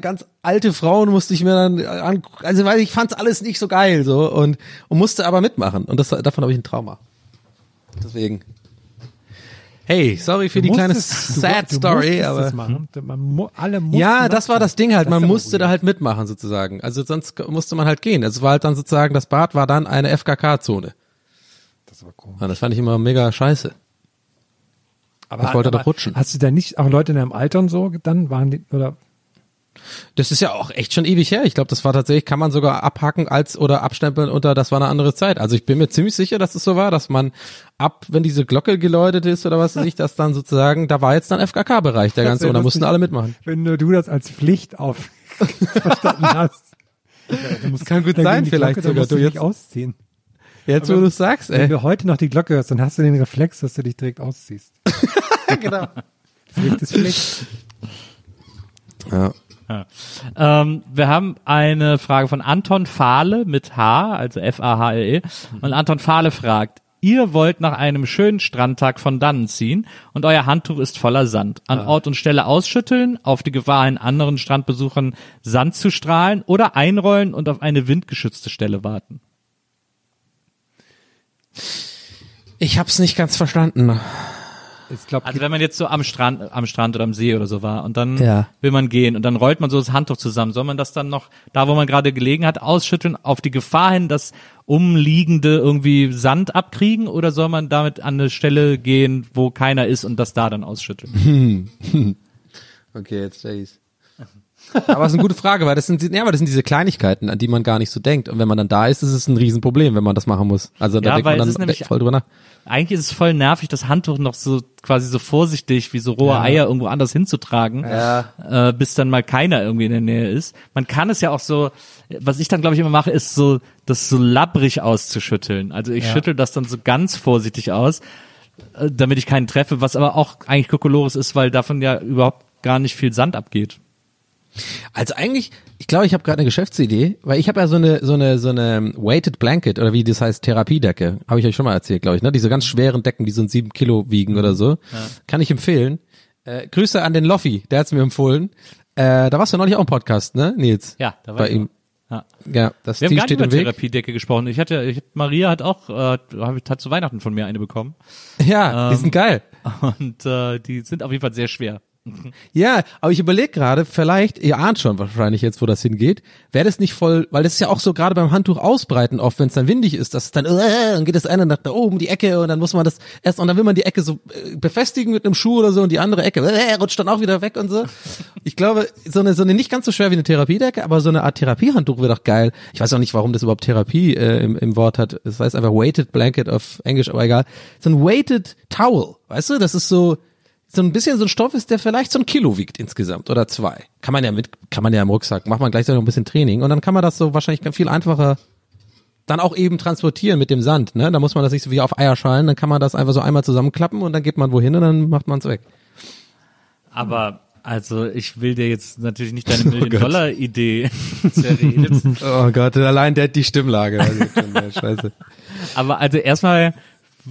ganz alte Frauen musste ich mir dann an, also weil ich fand's alles nicht so geil so und und musste aber mitmachen und das davon habe ich ein Trauma. Deswegen Hey, sorry für die kleine Sad Story, aber. Man alle ja, das war das Ding halt. Man musste da halt mitmachen sozusagen. Also sonst musste man halt gehen. Es war halt dann sozusagen das Bad war dann eine FKK-Zone. Das war komisch. Und das fand ich immer mega scheiße. Aber, Ich wollte aber doch rutschen. Hast du da nicht auch Leute in deinem Alter und so dann waren die oder Das ist ja auch echt schon ewig her. Ich glaube, das war tatsächlich, kann man sogar abhaken als oder abstempeln unter, das war eine andere Zeit. Also ich bin mir ziemlich sicher, dass es so war, dass man ab, wenn diese Glocke geläutet ist oder was weiß ich, das dann sozusagen, da war jetzt dann FKK-Bereich der ganze und da mussten alle mitmachen. wenn nur du das als Pflicht auf verstanden hast. Das kann gut sein, vielleicht sogar. Du jetzt jetzt- ausziehen. Jetzt, Aber wo du sagst, Wenn ey. du heute noch die Glocke hörst, dann hast du den Reflex, dass du dich direkt ausziehst. genau. Pflicht ist Pflicht. Ja. Ähm, wir haben eine Frage von Anton Fahle mit H, also F-A-H-L-E. Und Anton Fahle fragt, ihr wollt nach einem schönen Strandtag von dannen ziehen und euer Handtuch ist voller Sand. An Ort und Stelle ausschütteln, auf die Gefahr, in anderen Strandbesuchern Sand zu strahlen oder einrollen und auf eine windgeschützte Stelle warten. Ich hab's nicht ganz verstanden. Ich glaube, Also wenn man jetzt so am Strand, am Strand oder am See oder so war und dann Ja. will man gehen und dann rollt man so das Handtuch zusammen, soll man das dann noch da, wo man gerade gelegen hat, ausschütteln auf die Gefahr hin, dass umliegende irgendwie Sand abkriegen oder soll man damit an eine Stelle gehen, wo keiner ist und das da dann ausschütteln? Okay, jetzt Jace. Aber es ist eine gute Frage, weil das sind, ja, aber das sind diese Kleinigkeiten, an die man gar nicht so denkt. Und wenn man dann da ist, ist es ein Riesenproblem, wenn man das machen muss. Also da Ja, denkt man es dann voll drüber nach. Eigentlich ist es voll nervig, das Handtuch noch so quasi so vorsichtig wie so rohe Eier irgendwo anders hinzutragen, äh, bis dann mal keiner irgendwie in der Nähe ist. Man kann es ja auch so, was ich dann glaube ich immer mache, ist so das so labbrig auszuschütteln. Also ich schüttel das dann so ganz vorsichtig aus, äh, damit ich keinen treffe, was aber auch eigentlich Kokolores ist, weil davon ja überhaupt gar nicht viel Sand abgeht. Also eigentlich, ich glaube, ich habe gerade eine Geschäftsidee, weil ich habe ja so eine so eine so eine weighted blanket oder wie das heißt Therapiedecke, habe ich euch schon mal erzählt, glaube ich, ne? Diese ganz schweren Decken, die so ein sieben Kilo wiegen oder so, kann ich empfehlen. Äh, Grüße an den Loffi, der hat's mir empfohlen. Äh, da warst du neulich auch im Podcast, ne, Nils? Ja, da war bei ich ihm. Ja. Ja, das Wir haben Team gar nicht über. Therapiedecke gesprochen. Ich hatte, ich, Maria hat auch, äh, hat, zu Weihnachten von mir eine bekommen. Ja, die Ähm, sind geil. Und äh, die sind auf jeden Fall sehr schwer. Ja, aber ich überlege gerade, vielleicht, ihr ahnt schon wahrscheinlich jetzt, wo das hingeht, wäre das nicht voll, weil das ist ja auch so gerade beim Handtuch ausbreiten oft, wenn es dann windig ist, dass es dann, äh, dann geht das eine nach da oben die Ecke und dann muss man das erst, und dann will man die Ecke so äh, befestigen mit einem Schuh oder so und die andere Ecke äh, rutscht dann auch wieder weg und so. Ich glaube, so eine, so eine nicht ganz so schwer wie eine Therapiedecke, aber so eine Art Therapiehandtuch wäre doch geil. Ich weiß auch nicht, warum das überhaupt Therapie äh, im, im Wort hat. Das heißt einfach weighted blanket auf Englisch, aber egal. So ein weighted towel, weißt du, das ist so, so ein bisschen so ein Stoff ist, der vielleicht so ein Kilo wiegt insgesamt oder zwei. Kann man ja mit, kann man ja im Rucksack, macht man gleichzeitig noch ein bisschen Training und dann kann man das so wahrscheinlich viel einfacher dann auch eben transportieren mit dem Sand, ne? Da muss man das nicht so wie auf Eierschalen, dann kann man das einfach so einmal zusammenklappen und dann geht man wohin und dann macht man es weg. Aber also ich will dir jetzt natürlich nicht deine Million-Dollar-Idee zerreden. Oh Gott, allein der die Stimmlage. Scheiße. Aber also erstmal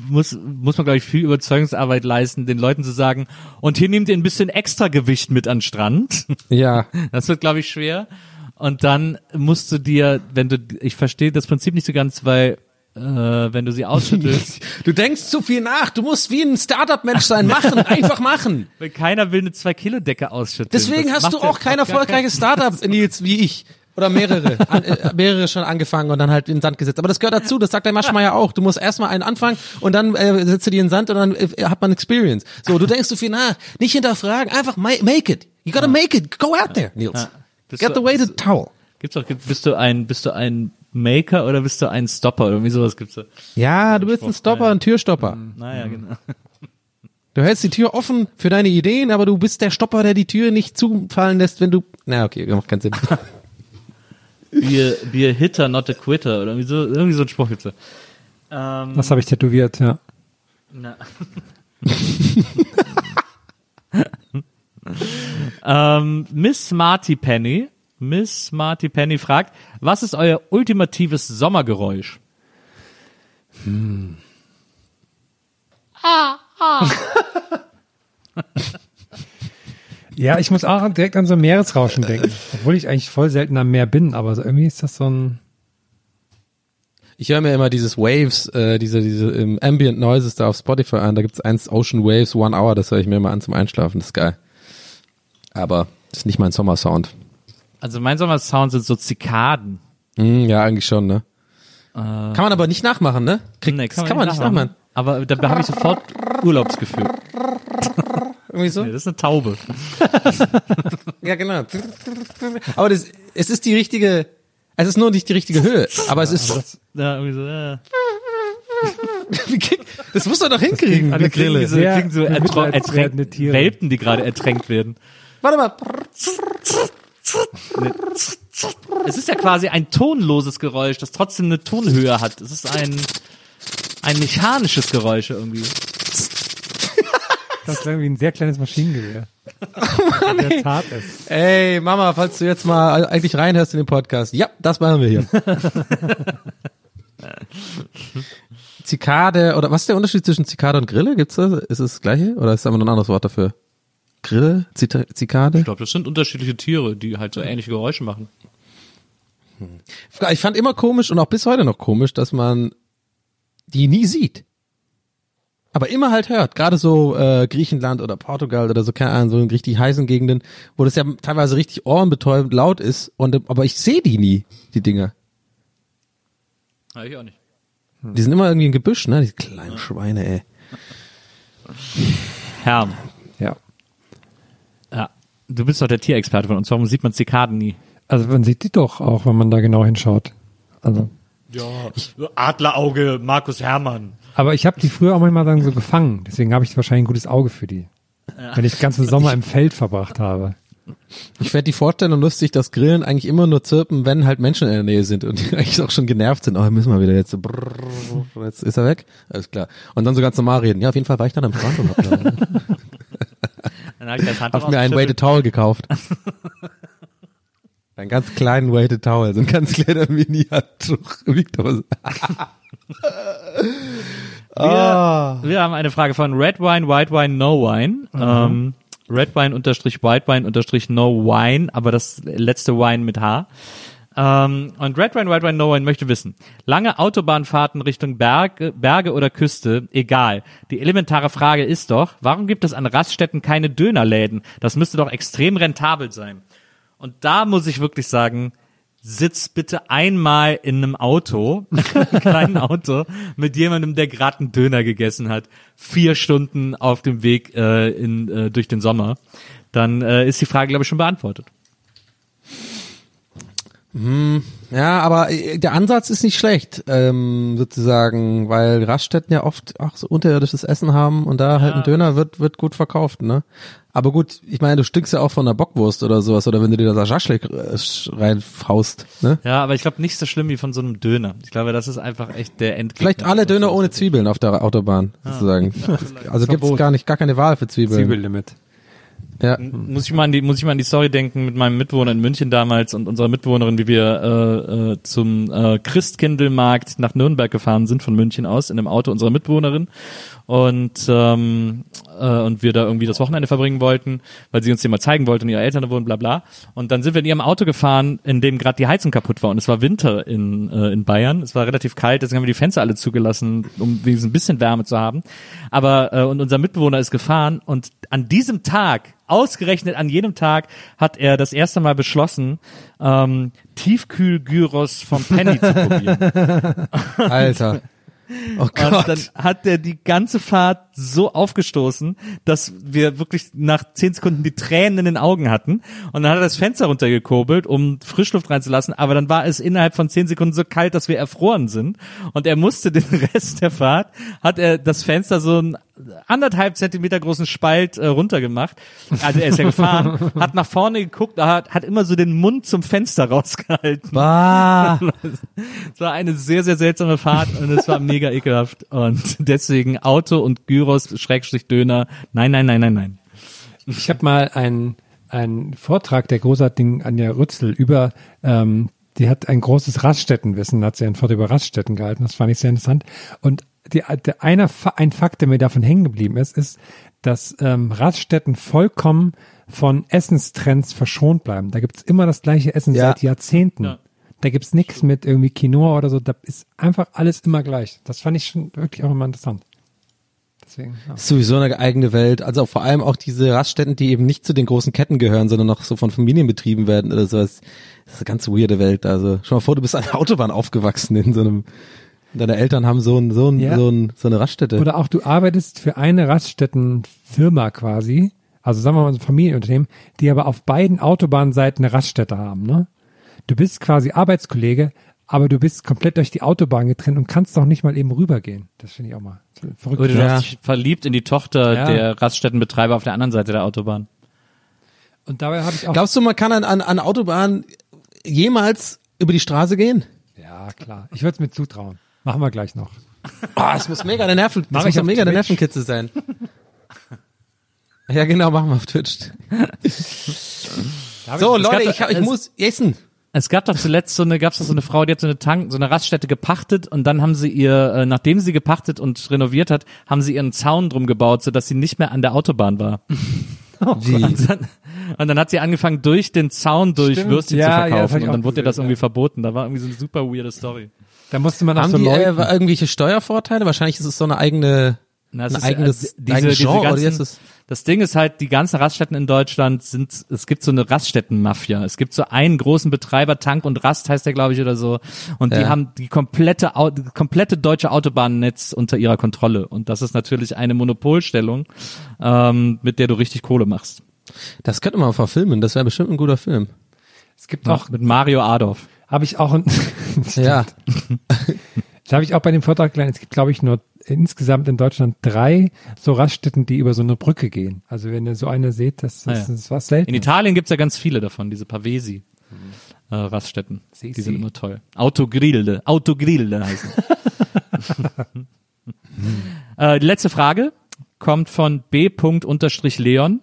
muss, muss man, glaube ich, viel Überzeugungsarbeit leisten, den Leuten zu sagen, und hier nehmt ihr ein bisschen extra Gewicht mit an den Strand. Ja, Das wird, glaube ich, schwer. Und dann musst du dir, wenn du, ich verstehe das Prinzip nicht so ganz, weil äh, wenn du sie ausschüttelst, du denkst zu viel nach, du musst wie ein Startup-Mensch sein, machen, einfach machen. weil keiner will eine 2-Kilo-Decke ausschütteln. Deswegen Das hast du auch kein erfolgreiches Startup, Nils, wie ich. Oder mehrere. An, äh, mehrere schon angefangen und dann halt in den Sand gesetzt. Aber das gehört dazu, das sagt der Maschmeyer auch. Du musst erstmal einen anfangen und dann äh, setzt du die in den Sand und dann äh, hat man Experience. So, du denkst zu viel nach. Nicht hinterfragen, einfach ma make it. You gotta make it. Go out there, Nils. Ja. Get the weighted towel. Gibt's doch, gibt- bist du ein, bist du ein Maker oder bist du ein Stopper oder irgendwie sowas gibt's da. Ja, du bist ein Stopper, ein Türstopper. Naja, genau. Du hältst die Tür offen für deine Ideen, aber du bist der Stopper, der die Tür nicht zufallen lässt, wenn du. Na, okay, macht keinen Sinn. Be a, be a hitter, not a quitter oder irgendwie so, irgendwie so ein Spruch gibt's da. Ähm, Das habe ich tätowiert, ja. Na. ähm, Miss Marty Penny, Miss Marty Penny fragt, was ist euer ultimatives Sommergeräusch? Ja, ich muss auch direkt an so ein Meeresrauschen denken. Obwohl ich eigentlich voll selten am Meer bin, aber so irgendwie ist das so ein. Ich höre mir immer dieses Waves, äh, diese, diese ähm, Ambient Noises da auf Spotify an. Da gibt's eins Ocean Waves One Hour, das höre ich mir immer an zum Einschlafen. Das ist geil. Aber das ist nicht mein Sommersound. Also mein Sommersound sind so Zikaden. Hm, ja, eigentlich schon, ne? kann man aber nicht nachmachen, ne? Krieg, Nee, das kann man nicht nachmachen. Aber da habe ich sofort Urlaubsgefühl. Irgendwie so? Nee, das ist eine Taube. Ja, genau. Aber das, es ist die richtige, es ist nur nicht die richtige Höhe. Aber es ist, Ja, irgendwie so, äh. das muss er doch hinkriegen, eine Grille. So, klingen so bemitleidenswerte ertränkt, Tiere. Welpen, die gerade ertränkt werden. Warte mal. Es ist ja quasi ein tonloses Geräusch, das trotzdem eine Tonhöhe hat. Es ist ein, ein mechanisches Geräusch irgendwie. Das klang wie ein sehr kleines Maschinengewehr. sehr zart ist. Ey, Mama, falls du jetzt mal eigentlich reinhörst in den Podcast. Ja, das machen wir hier. Zikade, oder was ist der Unterschied zwischen Zikade und Grille? Gibt's das? Ist es das gleiche? Oder ist da immer noch ein anderes Wort dafür? Grille? Zita Zikade? Ich glaube, das sind unterschiedliche Tiere, die halt so ähnliche Geräusche machen. Ich fand immer komisch und auch bis heute noch komisch, dass man die nie sieht. Aber immer halt hört. Gerade so äh, Griechenland oder Portugal oder so, keine Ahnung, so in richtig heißen Gegenden, wo das ja teilweise richtig ohrenbetäubend laut ist. Und aber ich sehe die nie, die Dinger. Ja, ich auch nicht. Die sind immer irgendwie im Gebüsch, ne? Die kleinen Schweine, ey. Herm, Ja. ja. Du bist doch der Tierexperte von uns. Warum sieht man Zikaden nie? Also man sieht die doch auch, wenn man da genau hinschaut. Also. Ja, Adlerauge, Markus Hermann. Aber ich habe die früher auch manchmal dann so gefangen. Deswegen habe ich wahrscheinlich ein gutes Auge für die. Wenn ich den ganzen Sommer im Feld verbracht habe. Ich fände die Vorstellung lustig, dass Grillen eigentlich immer nur zirpen, wenn halt Menschen in der Nähe sind und die eigentlich auch schon genervt sind. Oh, müssen wir wieder jetzt so brrr, jetzt ist er weg. Alles klar. Und dann so ganz normal reden. Ja, auf jeden Fall war ich dann am Strand und hab, da- Dann hab ich das Handtuch hab mir einen. Weighted Towel gekauft. einen ganz kleinen Weighted Towel, so ein ganz kleiner Mini-Handtuch. Wiegt aber so- Wir, wir haben eine Frage von Red Wine, White Wine, No Wine. Ähm, Red Wine unterstrich White Wine unterstrich No Wine, aber das letzte Wine mit H. Ähm, und Red Wine, White Wine, No Wine möchte wissen, lange Autobahnfahrten Richtung Berge, Berge oder Küste, egal. Die elementare Frage ist doch, warum gibt es an Raststätten keine Dönerläden? Das müsste doch extrem rentabel sein. Und da muss ich wirklich sagen, sitz bitte einmal in einem Auto, kleinen Auto, mit jemandem, der gerade einen Döner gegessen hat, vier Stunden auf dem Weg äh, in, äh, durch den Sommer, dann äh, ist die Frage, glaube ich, schon beantwortet. Ja, aber äh, der Ansatz ist nicht schlecht, ähm, sozusagen, weil Raststätten ja oft auch so unterirdisches Essen haben und da halt ein Döner wird, wird gut verkauft, ne? Aber gut, ich meine, du stinkst ja auch von einer Bockwurst oder sowas oder wenn du dir da Schaschlik äh, reinfaust, ne? Ja, aber ich glaube nicht so schlimm wie von so einem Döner. Ich glaube, das ist einfach echt der Endgegner. Vielleicht alle Döner ohne Zwiebeln auf der Autobahn, sozusagen. Also gibt's gar nicht, gar keine Wahl für Zwiebeln. Zwiebellimit. Ja. muss ich mal an die muss ich mal an die Story denken mit meinem Mitbewohner in München damals und unserer Mitbewohnerin, wie wir äh, äh, zum äh, Christkindlmarkt nach Nürnberg gefahren sind von München aus in einem Auto unserer Mitbewohnerin und ähm, äh, und wir da irgendwie das Wochenende verbringen wollten, weil sie uns den mal zeigen wollte und ihre Eltern da wohnen, bla bla. Und dann sind wir in ihrem Auto gefahren, in dem gerade die Heizung kaputt war und es war Winter in äh, in Bayern. Es war relativ kalt, deswegen haben wir die Fenster alle zugelassen, um wenigstens ein bisschen Wärme zu haben. Aber äh, und unser Mitbewohner ist gefahren und an diesem Tag Ausgerechnet an jedem Tag hat er das erste Mal beschlossen, ähm, Tiefkühl-Gyros vom Penny zu probieren. Alter. Oh Und dann Gott. hat er die ganze Fahrt so aufgestoßen, dass wir wirklich nach zehn Sekunden die Tränen in den Augen hatten. Und dann hat er das Fenster runtergekurbelt, um Frischluft reinzulassen. Aber dann war es innerhalb von zehn Sekunden so kalt, dass wir erfroren sind. Und er musste den Rest der Fahrt, hat er das Fenster so ein anderthalb Zentimeter großen Spalt äh, runtergemacht. Also er ist ja gefahren, hat nach vorne geguckt, hat, hat immer so den Mund zum Fenster rausgehalten. Bah. Es war eine sehr, sehr seltsame Fahrt und es war mega ekelhaft. Und deswegen Auto und Gyros, Schrägstrich Döner. Nein, nein, nein, nein, nein. Ich habe mal einen, einen Vortrag der großartigen Anja Rützel über, ähm, die hat ein großes Raststättenwissen, hat sie einen Vortrag über Raststätten gehalten, das fand ich sehr interessant. Und die, der, einer, ein Fakt, der mir davon hängen geblieben ist, ist, dass ähm, Raststätten vollkommen von Essenstrends verschont bleiben. Da gibt's immer das gleiche Essen Ja. seit Jahrzehnten. Ja. Da gibt's nichts mit irgendwie Quinoa oder so, da ist einfach alles immer gleich. Das fand ich schon wirklich auch immer interessant. Deswegen, ja. Ist sowieso eine eigene Welt. Also vor allem auch diese Raststätten, die eben nicht zu den großen Ketten gehören, sondern noch so von Familien betrieben werden oder sowas. Das ist eine ganz weirde Welt. Also schau mal vor, du bist an der Autobahn aufgewachsen in so einem, deine Eltern haben so ein, so ein, Ja. so, ein, so eine Raststätte. Oder auch du arbeitest für eine Raststättenfirma quasi, also sagen wir mal so ein Familienunternehmen, die aber auf beiden Autobahnseiten eine Raststätte haben, ne? Du bist quasi Arbeitskollege, aber du bist komplett durch die Autobahn getrennt und kannst doch nicht mal eben rübergehen. Das finde ich auch mal verrückt. Oder du Ja. hast dich verliebt in die Tochter Ja. der Raststättenbetreiber auf der anderen Seite der Autobahn. Und dabei habe ich auch. Glaubst du, man kann an, an, an Autobahn jemals über die Straße gehen? ja, klar. Ich würde es mir zutrauen. Machen wir gleich noch. Ah, es muss mega der Nerven, das muss mega der Twitch. Nervenkitzel sein. ja, genau, machen wir auf Twitch. So, ich, Leute, ich, hab- ich muss essen. Es gab doch zuletzt so eine, gab's doch so eine Frau, die hat so eine Tank, so eine Raststätte gepachtet und dann haben sie ihr, äh, nachdem sie gepachtet und renoviert hat, haben sie ihren Zaun drum gebaut, sodass sie nicht mehr an der Autobahn war. Wie? Und dann, und dann hat sie angefangen, durch den Zaun durch Stimmt, Würstchen ja, zu ja, verkaufen ich und dann wurde ihr das irgendwie ja. verboten. Da war irgendwie so eine super weirde Story. da musste man auch Haben so die äh, irgendwelche Steuervorteile? Wahrscheinlich ist es so eine eigene, Na, ein ist, eigenes, äh, diese, eigenes diese Genre, oder wie ganzen, ist es? Das Ding ist halt, die ganzen Raststätten in Deutschland sind, es gibt so eine Raststättenmafia. Es gibt so einen großen Betreiber, Tank und Rast heißt der, glaube ich, oder so. Und die Ja. haben die komplette, die komplette deutsche Autobahnnetz unter ihrer Kontrolle. Und das ist natürlich eine Monopolstellung, ähm, mit der du richtig Kohle machst. Das könnte man verfilmen, das wäre bestimmt ein guter Film. es gibt auch, Mit Mario Adorf. habe ich auch, ein, Ja. Das habe ich auch bei dem Vortrag gelernt. Es gibt, glaube ich, nur insgesamt in Deutschland drei so Raststätten, die über so eine Brücke gehen. Also wenn ihr so eine seht, das, Ah, das, ja. das was selten. In Italien gibt's ja ganz viele davon, diese Pavesi. Äh, Raststätten. Si, Die si. sind immer toll. Autogrilde. Autogrilde heißen. äh, die letzte Frage kommt von B. Leon.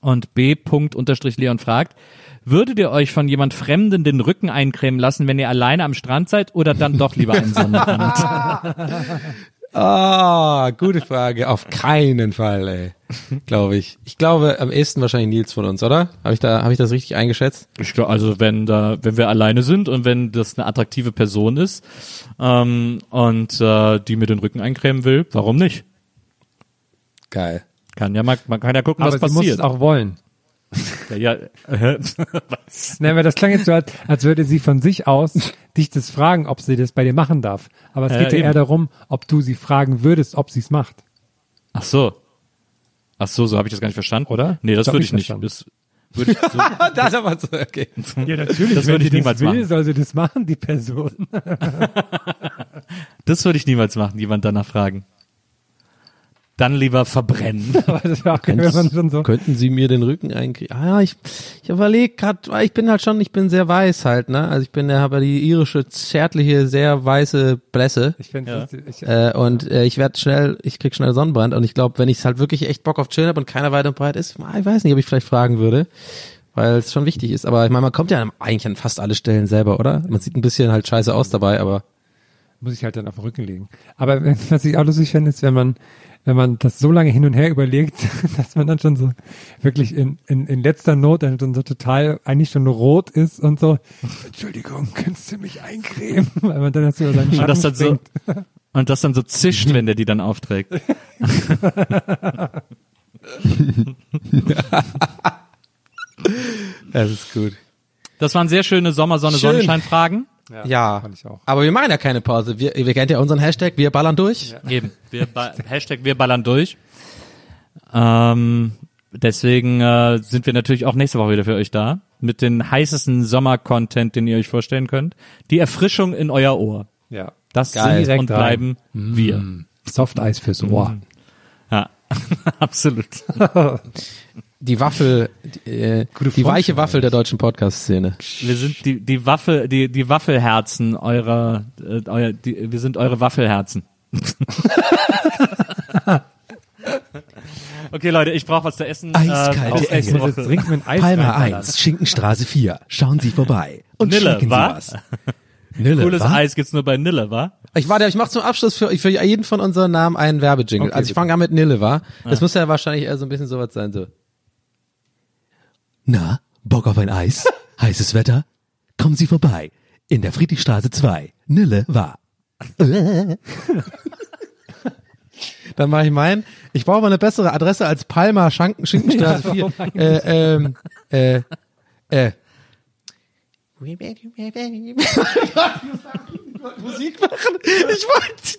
Und B. Leon fragt, würdet ihr euch von jemand Fremden den Rücken eincremen lassen, wenn ihr alleine am Strand seid oder dann doch lieber einen Sonnenbrand? Ah, gute Frage. Auf keinen Fall, ey. Glaube ich. Ich glaube am ehesten wahrscheinlich Nils von uns, oder? Habe ich da, habe ich das richtig eingeschätzt? Ich glaub, also wenn da, wenn wir alleine sind und wenn das eine attraktive Person ist ähm, und äh, die mir den Rücken eincremen will, warum nicht? Geil. Kann ja mal, man kann ja gucken, Aber was sie muss passiert. es auch wollen. Ja, ja, was? Nein, weil das klang jetzt so, als, als würde sie von sich aus dich das fragen, ob sie das bei dir machen darf. Aber es Ja, geht ja eben. eher darum, ob du sie fragen würdest, ob sie es macht. Ach so. Ach so, so habe ich das gar nicht verstanden. Oder? Nee, das Das würde ich ich nicht. verstanden. Das würde ich so, da ist aber so, okay. Ja, natürlich. Das würde ich niemals das will, machen. soll sie das machen, die Person. das würde ich niemals machen, jemand danach fragen. Dann lieber verbrennen. Schon so. Könnten Sie mir den Rücken eincremen? Ah, ich, ich überlege gerade, ich bin halt schon, ich bin sehr weiß halt, ne? Also ich bin, ja, habe die irische, zärtliche, sehr weiße Blässe. Ich finde, Ja. ich, Äh, und äh, ich werde schnell, ich krieg schnell Sonnenbrand und ich glaube, wenn ich halt wirklich echt Bock auf Chillen habe und keiner weit und breit ist, ich weiß nicht, ob ich vielleicht fragen würde, weil es schon wichtig ist. Aber ich meine, man kommt ja eigentlich an fast alle Stellen selber, oder? Man sieht ein bisschen halt scheiße aus dabei, aber muss ich halt dann auf den Rücken legen. Aber was ich auch lustig finde, ist, wenn man, wenn man das so lange hin und her überlegt, dass man dann schon so wirklich in, in, in letzter Not dann schon so total eigentlich schon rot ist und so, Entschuldigung, kannst du mich eincremen? Weil man dann erst über seinen Und Schatten das dann so, und das dann so zischt, wenn der die dann aufträgt. das ist gut. Das waren sehr schöne Sommer, Ja, auch. aber wir machen ja keine Pause. Wir, ihr kennt ja unseren Hashtag, wir ballern durch. Eben. Wir ba Hashtag wir ballern durch. Ähm, deswegen äh, sind wir natürlich auch nächste Woche wieder für euch da. Mit den heißesten Sommer-Content, den ihr euch vorstellen könnt. Die Erfrischung in euer Ohr. Ja. Das Geil. sind und Direkt rein. bleiben wir. Softeis fürs Ohr. Ja, absolut. Die Waffel, die, äh, die weiche Waffel der deutschen Podcast-Szene. Wir sind die, die Waffel, die, die Waffelherzen eurer, äh, euer, die, wir sind eure Waffelherzen. okay, Leute, ich brauche was zu essen. Eiskalte auf Engel. nächste Ich muss jetzt Woche. dringend mit Eis Palma reinballern. 1, Schinkenstraße 4. Schauen Sie vorbei. Und Nille, schmecken wa? Sie was. Nille, Cooles wa? Eis gibt's nur bei Nille, wa? Ich warte, ich mache zum Abschluss für, für jeden von unseren Namen einen Werbejingle. Okay, also ich fange an mit Nille, war. Das muss ja wahrscheinlich eher so ein bisschen sowas sein, so. Na, Bock auf ein Eis? Heißes Wetter? Kommen Sie vorbei. In der Friedrichstraße 2. Nille war. Dann mache ich meinen. Ich brauche mal eine bessere Adresse als Palma Schanken, Schinkenstraße 4. Äh, ähm, äh, äh. Musik machen. Ich wollte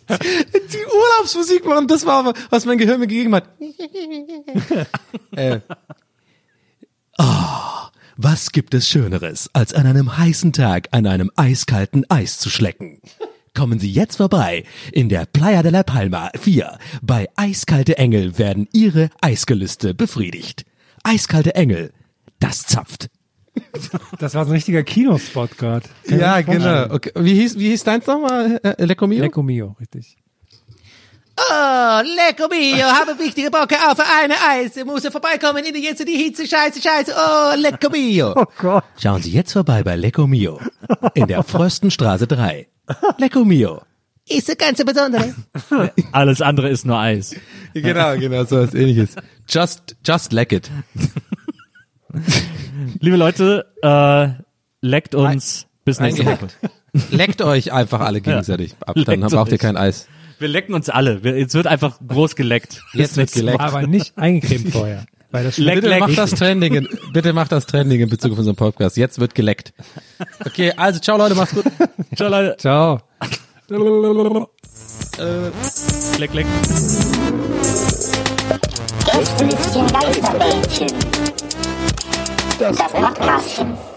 die Urlaubsmusik machen. Das war, was mein Gehirn mir gegeben hat. äh. Oh, was gibt es Schöneres, als an einem heißen Tag an einem eiskalten Eis zu schlecken? Kommen Sie jetzt vorbei in der Playa de la Palma 4. Bei Eiskalte Engel werden Ihre Eisgelüste befriedigt. Eiskalte Engel, das zapft. Das war so ein richtiger Kinospot gerade. Ja, genau. Okay. Wie hieß, wie hieß deins nochmal? Äh, Lecco Mio? Lecco Mio, richtig. Oh, Lecco Mio, habe wichtige Bocke auf eine Eis. Muss er vorbeikommen in die jetzt die Hitze, scheiße, scheiße. Oh, Lecco Mio. Oh Gott. Schauen Sie jetzt vorbei bei Lecco Mio. In der Fröstenstraße 3. Lecco Mio. Ist das ganze Besondere. Alles andere ist nur Eis. genau, genau, so was ähnliches. Just, just leck it. Liebe Leute, äh, leckt uns bis nächste Woche. Leckt euch einfach alle gegenseitig ab, dann Leckt braucht ihr kein Eis. Wir lecken uns alle. Wir, jetzt wird einfach groß geleckt. Jetzt wird geleckt. Aber nicht eingecremt vorher. Weil das Leck, Bitte leck. macht das Trending, in, bitte macht das Trending in Bezug auf unseren Podcast. Jetzt wird geleckt. Okay, also ciao Leute, macht's gut. Ciao, Leute. Ciao. Leck, leck. Gästelistchen Geisterbällchen. Das Podcastchen.